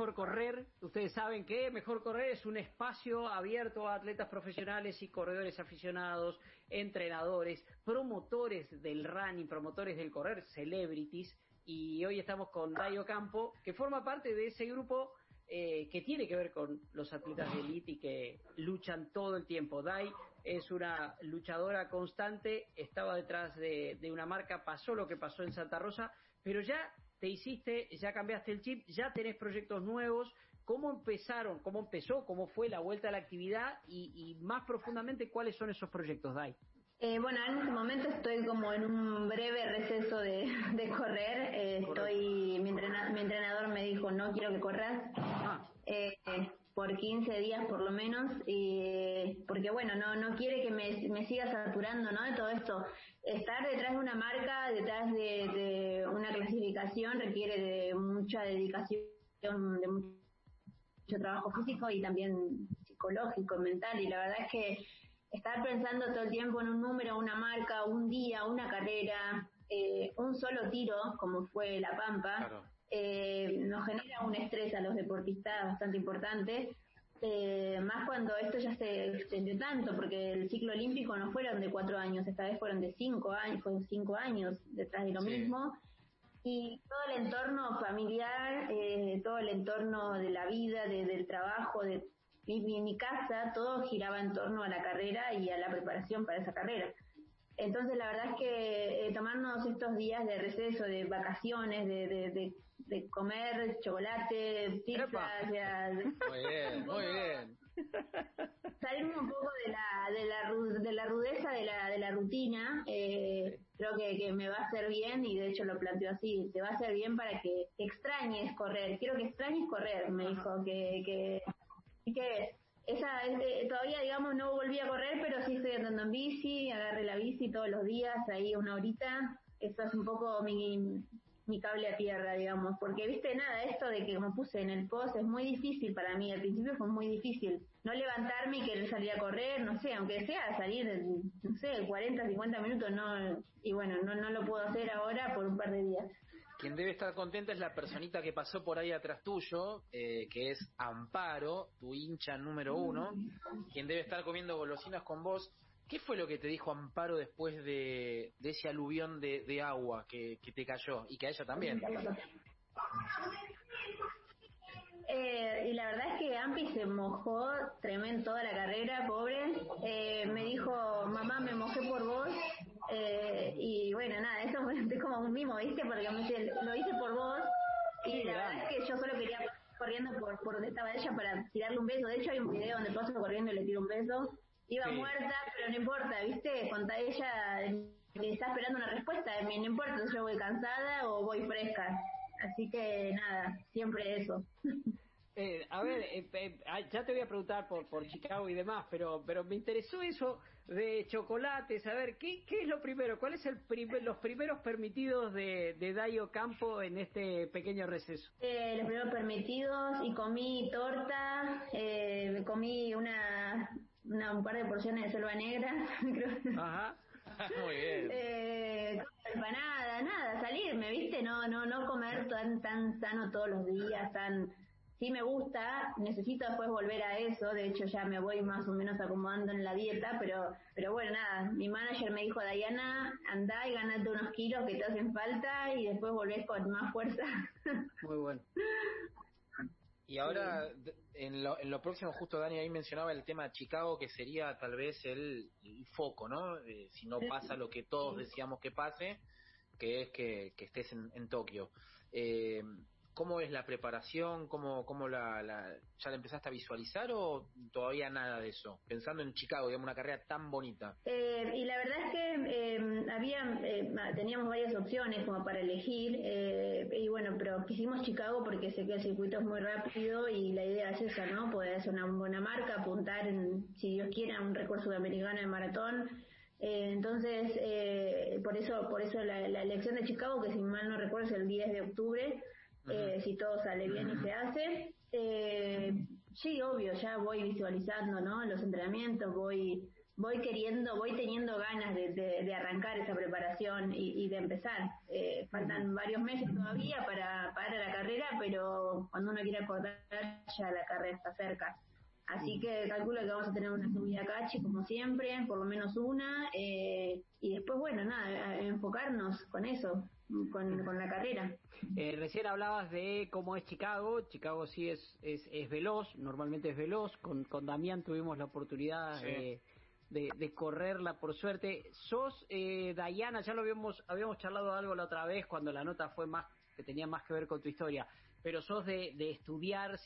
Mejor Correr. Ustedes saben que Mejor Correr es un espacio abierto a atletas profesionales y corredores aficionados, entrenadores, promotores del running, promotores del correr, celebrities. Y hoy estamos con Dayo Campo, que forma parte de ese grupo eh, que tiene que ver con los atletas de élite y que luchan todo el tiempo. Dai es una luchadora constante, estaba detrás de, de una marca, pasó lo que pasó en Santa Rosa, pero ya te hiciste, ya cambiaste el chip, ya tenés proyectos nuevos. ¿Cómo empezaron? ¿Cómo empezó? ¿Cómo fue la vuelta a la actividad? Y, y más profundamente, ¿cuáles son esos proyectos, Dai? Eh, bueno, en este momento estoy como en un breve receso de, de correr. Eh, estoy, mi, entrena, mi, entrenador me dijo no quiero que corras ah. eh, por 15 días por lo menos, y, porque bueno, no no quiere que me, me siga saturando, ¿no? De todo esto. Estar detrás de una marca, detrás de, de una clasificación requiere de mucha dedicación, de mucho trabajo físico y también psicológico, mental, y la verdad es que estar pensando todo el tiempo en un número, una marca, un día, una carrera, eh, un solo tiro, como fue La Pampa, eh, nos genera un estrés a los deportistas bastante importante. Eh, más cuando esto ya se extendió tanto, porque el ciclo olímpico no fueron de cuatro años, esta vez fueron de cinco años, fueron cinco años detrás de lo mismo. Y todo el entorno familiar, eh, todo el entorno de la vida, de, del trabajo, de mi, mi, casa todo giraba en torno a la carrera y a la preparación para esa carrera. Entonces la verdad es que eh, tomarnos estos días de receso, de vacaciones, de, de, de, comer chocolate, pizza, muy bien, muy bien. Salirme un poco de la, de la, de la rudeza de la, de la rutina, eh, creo que, que me va a hacer bien y de hecho lo planteo así, te va a hacer bien para que extrañes correr, quiero que extrañes correr, me dijo, que, que que todavía digamos no volví a correr pero sí estoy andando en bici agarré la bici todos los días ahí una horita. Eso es un poco mi mi cable a tierra digamos porque viste nada esto de que como puse en el post es muy difícil para mí. Al principio fue muy difícil. No levantarme y querer salir a correr no sé aunque sea salir no sé 40 50 minutos no y bueno no no lo puedo hacer ahora por un par de días quien debe estar contenta es la personita que pasó por ahí atrás tuyo, eh, que es Amparo, tu hincha número uno, quien debe estar comiendo golosinas con vos. ¿Qué fue lo que te dijo Amparo después de, ese aluvión de, de agua que, que, te cayó? Y que a ella también. Eh, y la verdad es que Ampi se mojó tremendo toda la carrera, pobre. Eh, me dijo, mamá, me mojé por vos. Eh, y bueno, nada, eso fue como un mimo, ¿viste? Porque me dice, lo hice por vos. Y la verdad es que yo solo quería corriendo por, por donde estaba ella para tirarle un beso. De hecho, hay un video donde paso corriendo y le tiro un beso. Iba muerta, pero no importa, ¿viste? Cuando ella está esperando una respuesta, no importa si yo voy cansada o voy fresca. Así que nada, siempre eso. Eh, a ver, eh, eh, ya te voy a preguntar por, por Chicago y demás, pero pero me interesó eso de chocolates. A ver, ¿qué, qué es lo primero? ¿Cuáles son los primeros permitidos de, de Dayo Campo en este pequeño receso? Eh, los primeros permitidos y comí torta, eh, comí una, una, un par de porciones de selva negra. Creo. Ajá. Muy bien. Eh, empanada, nada, salirme, ¿viste? No, no, no comer tan, tan sano todos los días, tan sí me gusta, necesito después volver a eso, de hecho ya me voy más o menos acomodando en la dieta, pero pero bueno, nada, mi manager me dijo, Diana, anda y ganate unos kilos que te hacen falta y después volvés con más fuerza. Muy bueno. Y ahora, en, lo, en lo próximo, justo Dani ahí mencionaba el tema de Chicago, que sería tal vez el, el foco, ¿no? Eh, si no pasa lo que todos decíamos que pase, que es que, que estés en, en Tokio. Eh, ¿Cómo es la preparación? ¿Cómo, cómo la, la, ya la empezaste a visualizar o todavía nada de eso? Pensando en Chicago, digamos, una carrera tan bonita. Eh, y la verdad es que eh, había, eh, teníamos varias opciones como para elegir, eh, y bueno, pero quisimos Chicago porque sé que el circuito es muy rápido y la idea es esa, ¿no? Poder hacer una buena marca, apuntar, en, si Dios quiere, a un récord sudamericano de maratón. Eh, entonces, eh, por eso, por eso la, la elección de Chicago, que si mal no recuerdo es el 10 de octubre, eh, si todo sale bien y se hace. Eh, sí, obvio, ya voy visualizando, ¿no? Los entrenamientos, voy voy queriendo, voy teniendo ganas de, de, arrancar esa preparación y, de empezar. Eh, faltan varios meses todavía para, para la carrera, pero cuando uno quiere acordar ya la carrera está cerca. Así que calculo que vamos a tener una subida cachi como siempre, por lo menos una, eh, y después, bueno, nada, enfocarnos con eso, con, con la carrera. Eh, recién hablabas de cómo es Chicago, Chicago sí es, es, es veloz, normalmente es veloz, con, con Damián tuvimos la oportunidad de, de, correrla por suerte. Sos, eh, Dayana, ya lo habíamos, habíamos charlado algo la otra vez cuando la nota fue más, que tenía más que ver con tu historia pero sos de, de estudiar,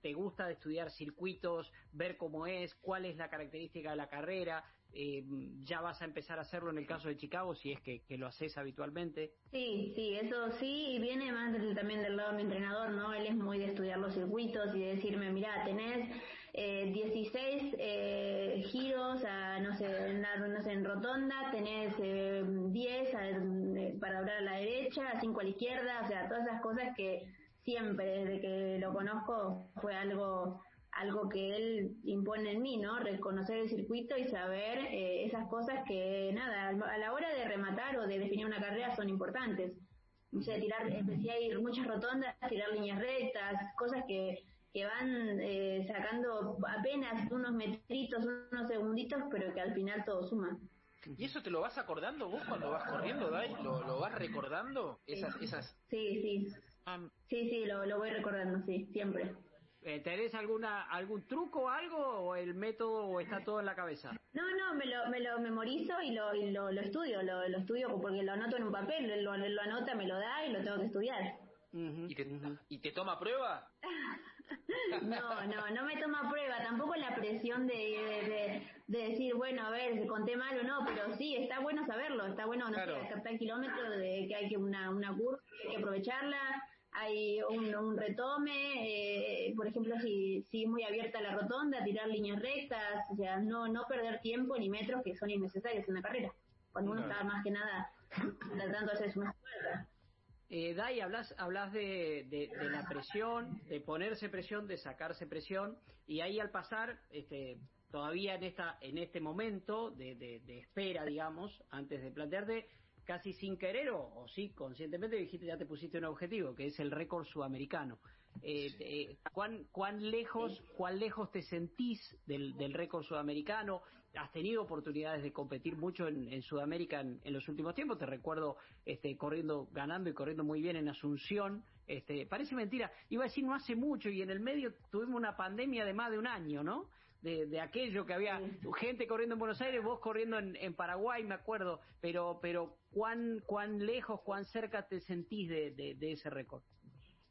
te gusta de estudiar circuitos, ver cómo es, cuál es la característica de la carrera, eh, ya vas a empezar a hacerlo en el caso de Chicago, si es que, lo haces habitualmente. Sí, sí, eso sí, y viene más también del lado de mi entrenador, ¿no? Él es muy de estudiar los circuitos y de decirme, mira, tenés eh, 16 eh, giros a, no sé, en, no sé, en rotonda, tenés eh, 10 eh, para hablar a la derecha, 5 a la izquierda, o sea, todas esas cosas que siempre, desde que lo conozco, fue algo algo que él impone en mí, ¿no? Reconocer el circuito y saber eh, esas cosas que, nada, a la hora de rematar o de definir una carrera son importantes. O sea, tirar, eh, si hay muchas rotondas, tirar líneas rectas, cosas que, que van eh, sacando apenas unos metritos, unos segunditos, pero que al final todo suma. ¿Y eso te lo vas acordando vos cuando vas corriendo, Dai? ¿Lo, lo vas recordando? Esas, esas... Sí, sí. Sí, sí, lo, lo voy recordando, sí, siempre. Eh, ¿Tenés alguna, algún truco o algo o el método o está todo en la cabeza? No, no, me lo, me lo memorizo y lo, y lo, estudio, lo, lo, estudio porque lo anoto en un papel, lo, lo anota, me lo da y lo tengo que estudiar. ¿Y, te, ¿Y te toma prueba? no, no, no me toma prueba, tampoco la presión de, de, de, decir, bueno, a ver, conté mal o no, pero sí, está bueno saberlo, está bueno, no sé, captar kilómetros, de que hay que una, una curva, hay que aprovecharla, hay un, un retome, eh, por ejemplo, si, si es muy abierta la rotonda, tirar líneas rectas, o sea, no, no perder tiempo ni metros que son innecesarios en la carrera, cuando uno está más que nada tratando de hacer su mejor eh, Dai, hablas, hablas de, de, la presión, de ponerse presión, de sacarse presión, y ahí al pasar, este, todavía en esta, en este momento de, de espera, digamos, antes de plantearte, casi sin querer o, sí, conscientemente dijiste, ya te pusiste un objetivo, que es el récord sudamericano. Eh, eh, ¿cuán, ¿Cuán lejos cuán lejos te sentís del, del récord sudamericano? ¿Has tenido oportunidades de competir mucho en, Sudamérica en, los últimos tiempos? Te recuerdo este, corriendo, ganando y corriendo muy bien en Asunción. Este, parece mentira. Iba a decir no hace mucho y en el medio tuvimos una pandemia de más de un año, ¿no? De, de aquello que había gente corriendo en Buenos Aires, vos corriendo en, en, Paraguay, me acuerdo, pero, pero ¿cuán, cuán lejos, cuán cerca te sentís de, de, ese récord?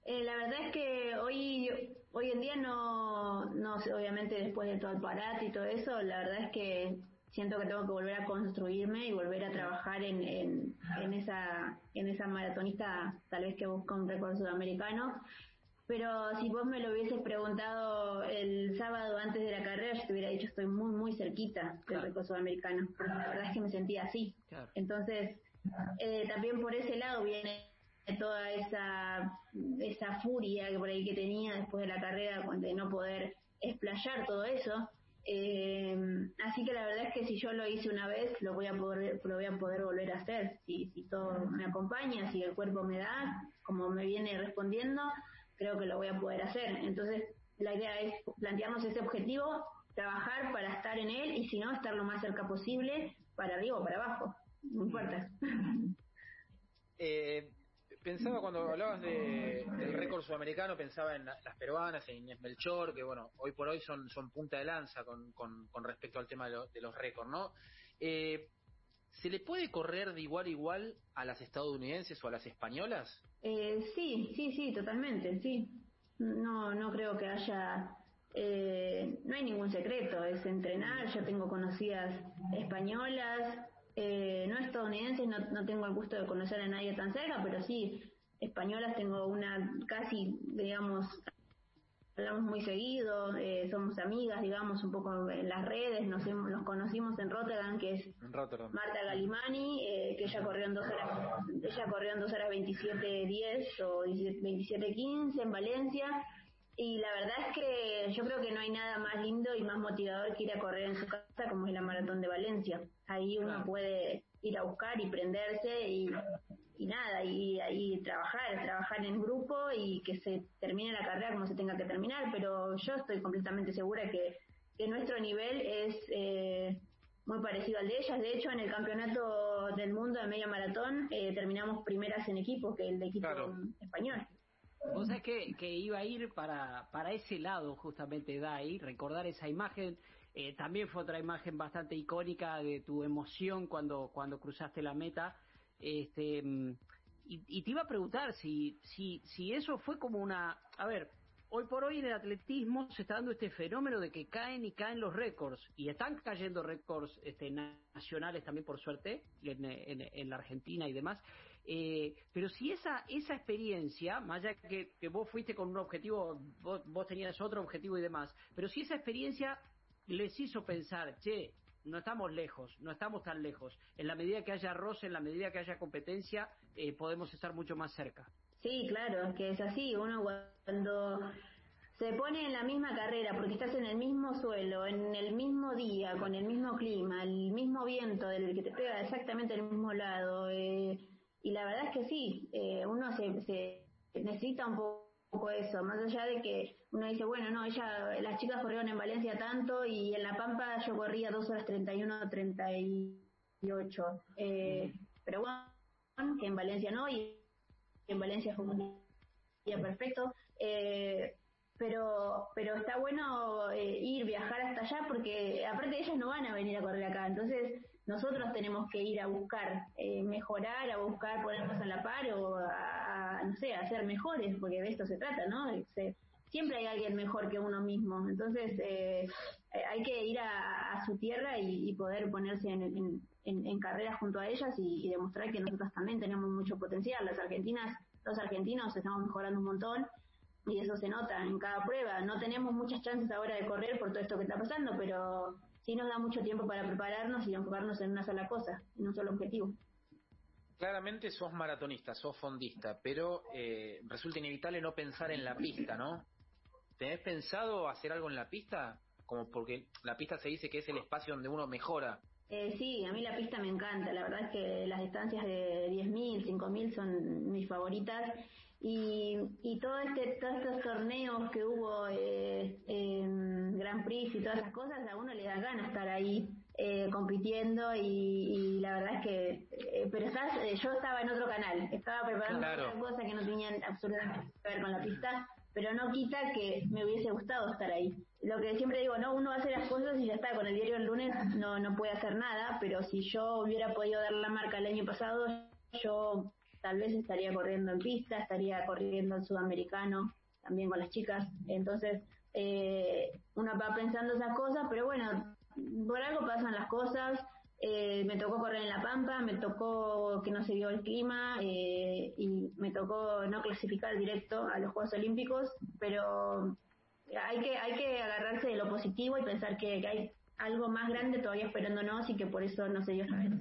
Eh, la verdad es que hoy hoy en día no, no obviamente después de todo el parate y todo eso, la verdad es que siento que tengo que volver a construirme y volver a trabajar en, en, en esa en esa maratonista tal vez que busca un récord sudamericano pero si vos me lo hubieses preguntado el sábado antes de la carrera, yo te hubiera dicho estoy muy, muy cerquita del récord sudamericano. La verdad es que me sentía así. Entonces, eh, también por ese lado viene toda esa, esa furia que por ahí que tenía después de la carrera, de no poder explayar todo eso. Eh, así que la verdad es que si yo lo hice una vez, lo voy a poder, lo voy a poder volver a hacer. Si, si todo me acompaña, si el cuerpo me da, como me viene respondiendo, creo que lo voy a poder hacer. Entonces, la idea es plantearnos ese objetivo, trabajar para estar en él y si no, estar lo más cerca posible, para arriba o para abajo, no importa. Eh, pensaba cuando hablabas de, del récord sudamericano, pensaba en las peruanas, en Inés Melchor, que bueno, hoy por hoy son, son punta de lanza con, con, respecto al tema de, los récords, ¿no? Eh, ¿Se le puede correr de igual a igual a las estadounidenses o a las españolas? Eh, sí, sí, sí, totalmente, sí. No, no creo que haya, eh, no hay ningún secreto, es entrenar. Yo tengo conocidas españolas, eh, no estadounidenses, no, no tengo el gusto de conocer a nadie tan cerca, pero sí españolas tengo una casi, digamos, hablamos muy seguido, eh, somos amigas, digamos, un poco en las redes, nos, nos conocimos en Rotterdam, que es Marta Galimani, eh, que ella corrió en dos horas, ella corrió en dos horas 27.10 o 27.15 en Valencia, Y la verdad es que yo creo que no hay nada más lindo y más motivador que ir a correr en su casa como es la maratón de Valencia. Ahí uno puede ir a buscar y prenderse y, y nada, y, y trabajar, trabajar en grupo y que se termine la carrera como se tenga que terminar, pero yo estoy completamente segura que, que nuestro nivel es eh, muy parecido al de ellas. De hecho, en el campeonato del mundo de media maratón eh, terminamos primeras en equipo, que el de equipo español. Vos sabés que, que iba a ir para, para ese lado justamente, Dai, recordar esa imagen. Eh, también fue otra imagen bastante icónica de tu emoción cuando, cuando cruzaste la meta. Este, y, y, te iba a preguntar si, si, si eso fue como una... A ver, hoy por hoy en el atletismo se está dando este fenómeno de que caen y caen los récords y están cayendo récords este, nacionales también por suerte en, en, en la Argentina y demás eh, pero si esa esa experiencia, más allá que, que vos fuiste con un objetivo, vos, vos tenías otro objetivo y demás, pero si esa experiencia les hizo pensar, che, no estamos lejos, no estamos tan lejos. En la medida que haya roce, en la medida que haya competencia, eh, podemos estar mucho más cerca. Sí, claro, que es así. Uno cuando se pone en la misma carrera, porque estás en el mismo suelo, en el mismo día, con el mismo clima, el mismo viento del que te pega exactamente al mismo lado, eh, y la verdad es que sí, eh, uno se, se necesita un poco eso, más allá de que uno dice, bueno, no, ella, las chicas corrieron en Valencia tanto y en La Pampa yo corría 2 horas 31, 38. Eh, pero bueno, que en Valencia no, y en Valencia fue un día perfecto. Eh, pero pero está bueno eh, ir, viajar hasta allá, porque aparte ellas no van a venir a correr acá, entonces nosotros tenemos que ir a buscar eh, mejorar, a buscar ponernos a la par o a, no sé, a ser mejores, porque de esto se trata, ¿no? siempre hay alguien mejor que uno mismo, entonces eh, hay que ir a, su tierra y, poder ponerse en, en, en, carreras junto a ellas y, y, demostrar que nosotros también tenemos mucho potencial. Las argentinas, los argentinos estamos mejorando un montón y eso se nota en cada prueba. No tenemos muchas chances ahora de correr por todo esto que está pasando, pero sí nos da mucho tiempo para prepararnos y enfocarnos en una sola cosa, en un solo objetivo. Claramente sos maratonista, sos fondista, pero eh, resulta inevitable no pensar en la pista, ¿no? ¿Tenés pensado hacer algo en la pista? Como porque la pista se dice que es el espacio donde uno mejora. Eh, sí, a mí la pista me encanta. La verdad es que las distancias de 10.000, 5.000 son mis favoritas y, y todo este, todos estos torneos que hubo eh, en Grand Prix y todas esas cosas, a uno le da ganas estar ahí eh, compitiendo y, la verdad es que, eh, pero estás, eh, yo estaba en otro canal, estaba preparando otras cosas que no tenían absolutamente que ver con la pista, pero no quita que me hubiese gustado estar ahí. Lo que siempre digo, no, uno hace las cosas y ya está, con el diario el lunes no, no puede hacer nada, pero si yo hubiera podido dar la marca el año pasado, yo tal vez estaría corriendo en pista, estaría corriendo en sudamericano, también con las chicas. Entonces, eh, uno va pensando esas cosas, pero bueno, por algo pasan las cosas. Eh, me tocó correr en La Pampa, me tocó que no se dio el clima eh, y me tocó no clasificar directo a los Juegos Olímpicos, pero hay que hay que agarrarse de lo positivo y pensar que, que hay algo más grande todavía esperándonos y que por eso no se dio esta vez.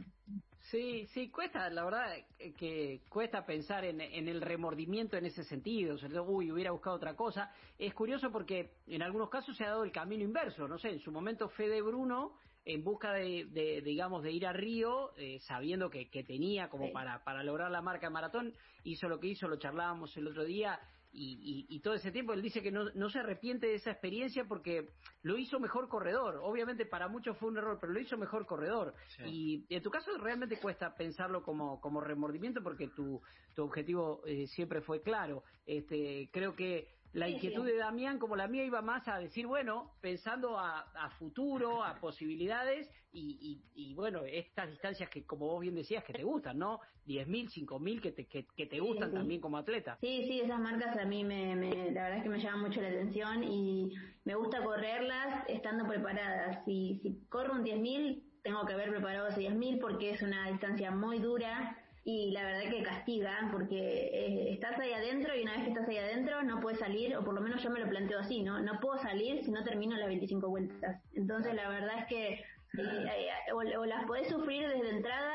Sí, sí, cuesta, la verdad que cuesta pensar en, en el remordimiento en ese sentido, o uy, hubiera buscado otra cosa. Es curioso porque en algunos casos se ha dado el camino inverso, no sé, en su momento Fede Bruno, en busca de, de digamos, de ir a Río, eh, sabiendo que, que tenía como para, para lograr la marca maratón, hizo lo que hizo, lo charlábamos el otro día, y, y, todo ese tiempo él dice que no, no se arrepiente de esa experiencia porque lo hizo mejor corredor. Obviamente para muchos fue un error, pero lo hizo mejor corredor. Y en tu caso realmente cuesta pensarlo como, como remordimiento porque tu, tu objetivo eh, siempre fue claro. Este, creo que la inquietud de Damián, como la mía, iba más a decir, bueno, pensando a, a futuro, a posibilidades y, y, y, bueno, estas distancias que, como vos bien decías, que te gustan, ¿no? 10.000, 5.000 que te, que, que te gustan también como atleta. Sí, sí, esas marcas a mí me, me, la verdad es que me llaman mucho la atención y me gusta correrlas estando preparadas. Si, si corro un 10.000, tengo que haber preparado ese 10.000 porque es una distancia muy dura y la verdad que castiga porque eh, estás ahí adentro y una vez que estás ahí adentro no puedes salir, o por lo menos yo me lo planteo así, ¿no? No puedo salir si no termino las 25 vueltas. Entonces la verdad es que eh, eh, o, las podés sufrir desde entrada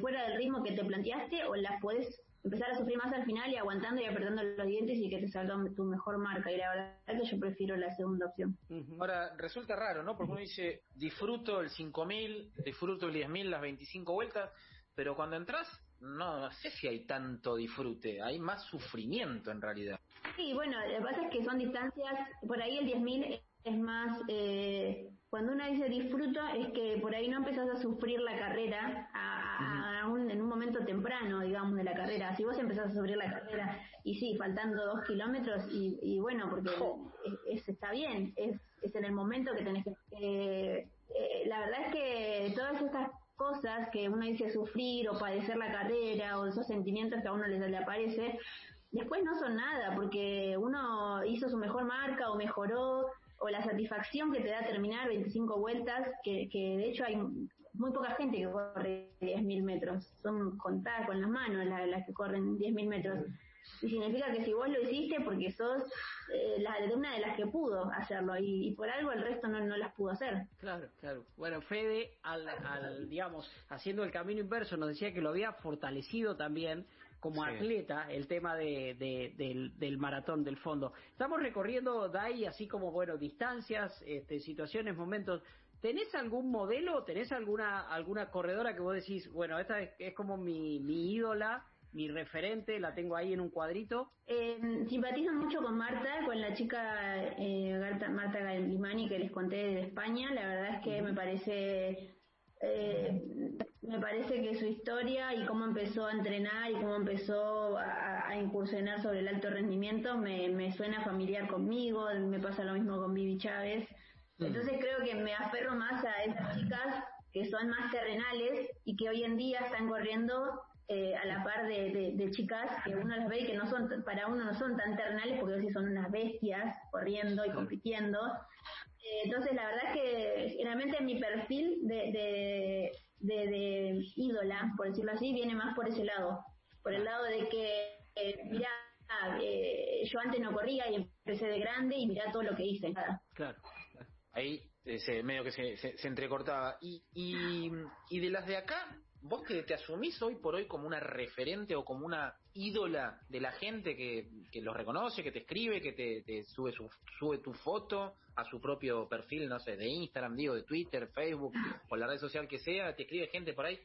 fuera del ritmo que te planteaste o las podés empezar a sufrir más al final y aguantando y apretando los dientes y que te salga tu mejor marca. Y la verdad es que yo prefiero la segunda opción. Ahora, resulta raro, ¿no? Porque uno dice, disfruto el 5000, disfruto el 10000, las 25 vueltas, pero cuando entras, no, no sé si hay tanto disfrute, hay más sufrimiento en realidad. Sí, bueno, lo que pasa es que son distancias, por ahí el 10.000 es más, eh, cuando uno dice disfruto, es que por ahí no empezás a sufrir la carrera a, un, en un momento temprano, digamos, de la carrera. Si vos empezás a sufrir la carrera, y sí, faltando dos kilómetros, y, bueno, porque es, está bien, es, es en el momento que tenés que... Eh, eh, la verdad es que todas estas cosas que uno dice sufrir o padecer la carrera o esos sentimientos que a uno le, le aparece, después no son nada, porque uno hizo su mejor marca o mejoró o la satisfacción que te da terminar 25 vueltas, que, que de hecho hay muy poca gente que corre 10.000 metros, son contadas con las manos las, que corren 10.000 metros. Y significa que si vos lo hiciste porque sos eh, la, una de las que pudo hacerlo y, por algo el resto no, no las pudo hacer. Claro, claro. Bueno, Fede, al, al, digamos, haciendo el camino inverso, nos decía que lo había fortalecido también como atleta el tema de, del, maratón del fondo. Estamos recorriendo DAI así como, bueno, distancias, este, situaciones, momentos. ¿Tenés algún modelo, tenés alguna alguna corredora que vos decís, bueno, esta es, como mi, mi ídola, mi referente, la tengo ahí en un cuadrito? Eh, simpatizo mucho con Marta, con la chica eh, Marta Galimani que les conté de España. La verdad es que me parece eh, me parece que su historia y cómo empezó a entrenar y cómo empezó a, incursionar sobre el alto rendimiento me, suena familiar conmigo, me pasa lo mismo con Vivi Chávez. Entonces creo que me aferro más a esas chicas que son más terrenales y que hoy en día están corriendo eh, a la par de, chicas que uno las ve y que no son para uno no son tan terrenales porque sí son unas bestias corriendo y compitiendo eh, entonces, la verdad es que generalmente mi perfil de, de, ídola, por decirlo así, viene más por ese lado. Por el lado de que, eh, mira, eh, yo antes no corría y empecé de grande y mira todo lo que hice. Claro. Ahí ese medio que se, se, entrecortaba. Y, y, y de las de acá, vos que te asumís hoy por hoy como una referente o como una ídola de la gente que, que los reconoce, que te escribe, que te, sube su, sube tu foto a su propio perfil, no sé, de Instagram, digo, de Twitter, Facebook o la red social que sea, te escribe gente por ahí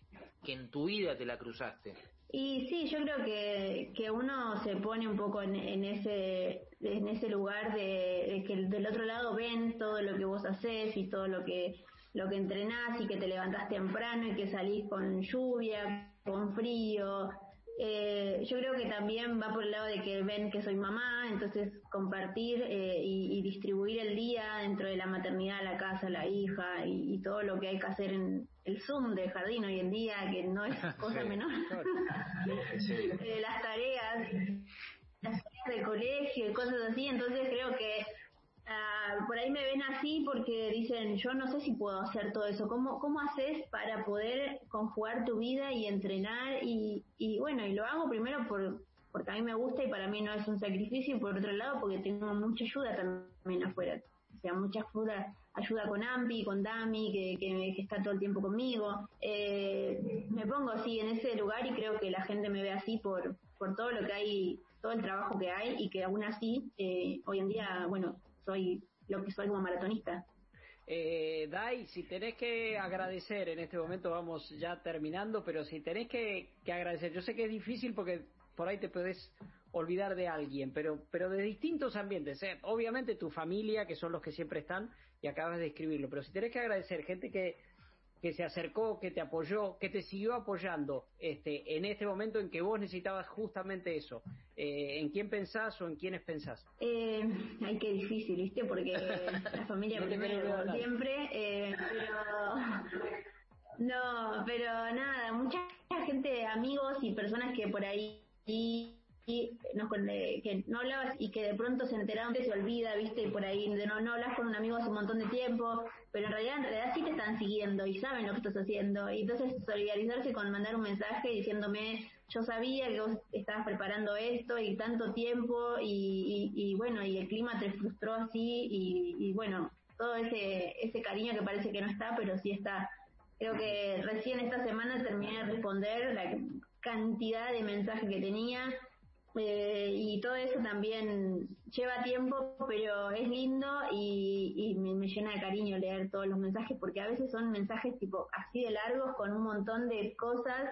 que en tu vida te la cruzaste. Y sí, yo creo que, que uno se pone un poco en, en ese en ese lugar de, que del otro lado ven todo lo que vos haces y todo lo que lo que entrenás y que te levantás temprano y que salís con lluvia, con frío. Eh, yo creo que también va por el lado de que ven que soy mamá, entonces compartir eh, y, distribuir el día dentro de la maternidad, la casa, la hija y, todo lo que hay que hacer en el Zoom de jardín hoy en día, que no es cosa menor. Eh, las tareas, las tareas de colegio y cosas así, entonces creo que Ah, por ahí me ven así porque dicen, yo no sé si puedo hacer todo eso. ¿Cómo, cómo haces para poder conjugar tu vida y entrenar? Y, y bueno, y lo hago primero por, porque a mí me gusta y para mí no es un sacrificio, y por otro lado porque tengo mucha ayuda también afuera. O sea, mucha ayuda, ayuda con Ampi, con Dami, que, que, está todo el tiempo conmigo. Eh, me pongo así en ese lugar y creo que la gente me ve así por, por todo lo que hay, todo el trabajo que hay y que aún así, eh, hoy en día, bueno, soy lo que soy como maratonista. Eh, Dai, si tenés que agradecer, en este momento vamos ya terminando, pero si tenés que, agradecer, yo sé que es difícil porque por ahí te puedes olvidar de alguien, pero, pero de distintos ambientes, ¿eh? obviamente tu familia, que son los que siempre están, y acabas de escribirlo, pero si tenés que agradecer gente que que se acercó, que te apoyó, que te siguió apoyando este, en este momento en que vos necesitabas justamente eso? Eh, ¿En quién pensás o en quiénes pensás? Eh, ay, qué difícil, ¿viste? Porque la familia primero siempre, eh, pero... No, pero nada, mucha gente, amigos y personas que por ahí y no, que no hablabas y que de pronto se enteraron que se olvida, viste, y por ahí no, no hablas con un amigo hace un montón de tiempo, pero en realidad, en realidad sí te están siguiendo y saben lo que estás haciendo. Y entonces solidarizarse con mandar un mensaje diciéndome, yo sabía que vos estabas preparando esto y tanto tiempo y, y, bueno, y el clima te frustró así y, y bueno, todo ese, ese cariño que parece que no está, pero sí está. Creo que recién esta semana terminé de responder la, cantidad de mensajes que tenía. Eh, y todo eso también lleva tiempo, pero es lindo y, me, me, llena de cariño leer todos los mensajes porque a veces son mensajes tipo así de largos con un montón de cosas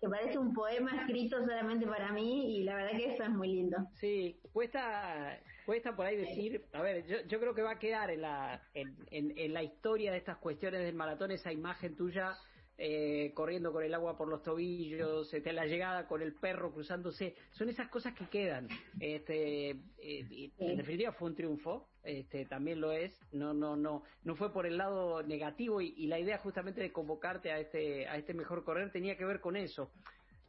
que parece un poema escrito solamente para mí y la verdad que eso es muy lindo. Sí, cuesta, cuesta por ahí decir, a ver, yo, yo creo que va a quedar en la, en, en, la historia de estas cuestiones del maratón esa imagen tuya eh, corriendo con el agua por los tobillos, este, la llegada con el perro cruzándose, son esas cosas que quedan. Este, eh, en definitiva fue un triunfo, este, también lo es, no, no, no, no fue por el lado negativo y, la idea justamente de convocarte a este, a este mejor correr tenía que ver con eso.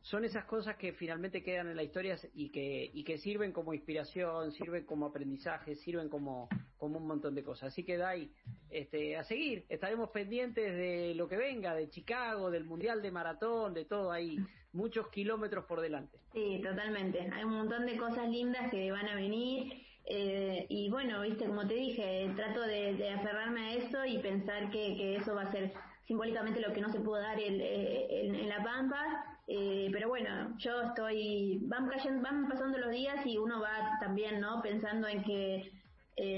Son esas cosas que finalmente quedan en la historia y que, y que sirven como inspiración, sirven como aprendizaje, sirven como, como un montón de cosas. Así que Dai, este, a seguir, estaremos pendientes de lo que venga, de Chicago, del Mundial de Maratón, de todo ahí, muchos kilómetros por delante. Sí, totalmente. Hay un montón de cosas lindas que van a venir eh, y bueno, viste, como te dije, trato de, aferrarme a eso y pensar que, eso va a ser simbólicamente lo que no se pudo dar eh, en, La Pampa. Eh, pero bueno, yo estoy, van, cayendo, van pasando los días y uno va también, ¿no? Pensando en que,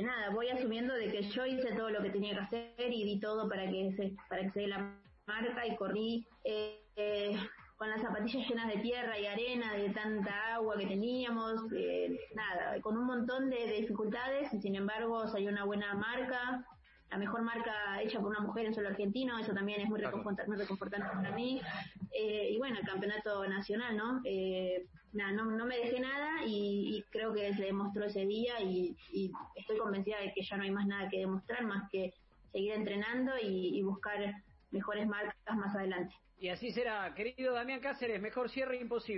nada, voy asumiendo de que yo hice todo lo que tenía que hacer y di todo para que se, para que se dé la marca y corrí con las zapatillas llenas de tierra y arena, de tanta agua que teníamos, eh, nada, con un montón de, dificultades, y sin embargo salió una buena marca, la mejor marca hecha por una mujer en solo argentino, eso también es muy, reconfortante, para mí. Eh, y bueno, el campeonato nacional, ¿no? Eh, nada, no, no me dejé nada y, creo que se demostró ese día y, estoy convencida de que ya no hay más nada que demostrar más que seguir entrenando y buscar mejores marcas más adelante. Y así será, querido Damián Cáceres, mejor cierre imposible.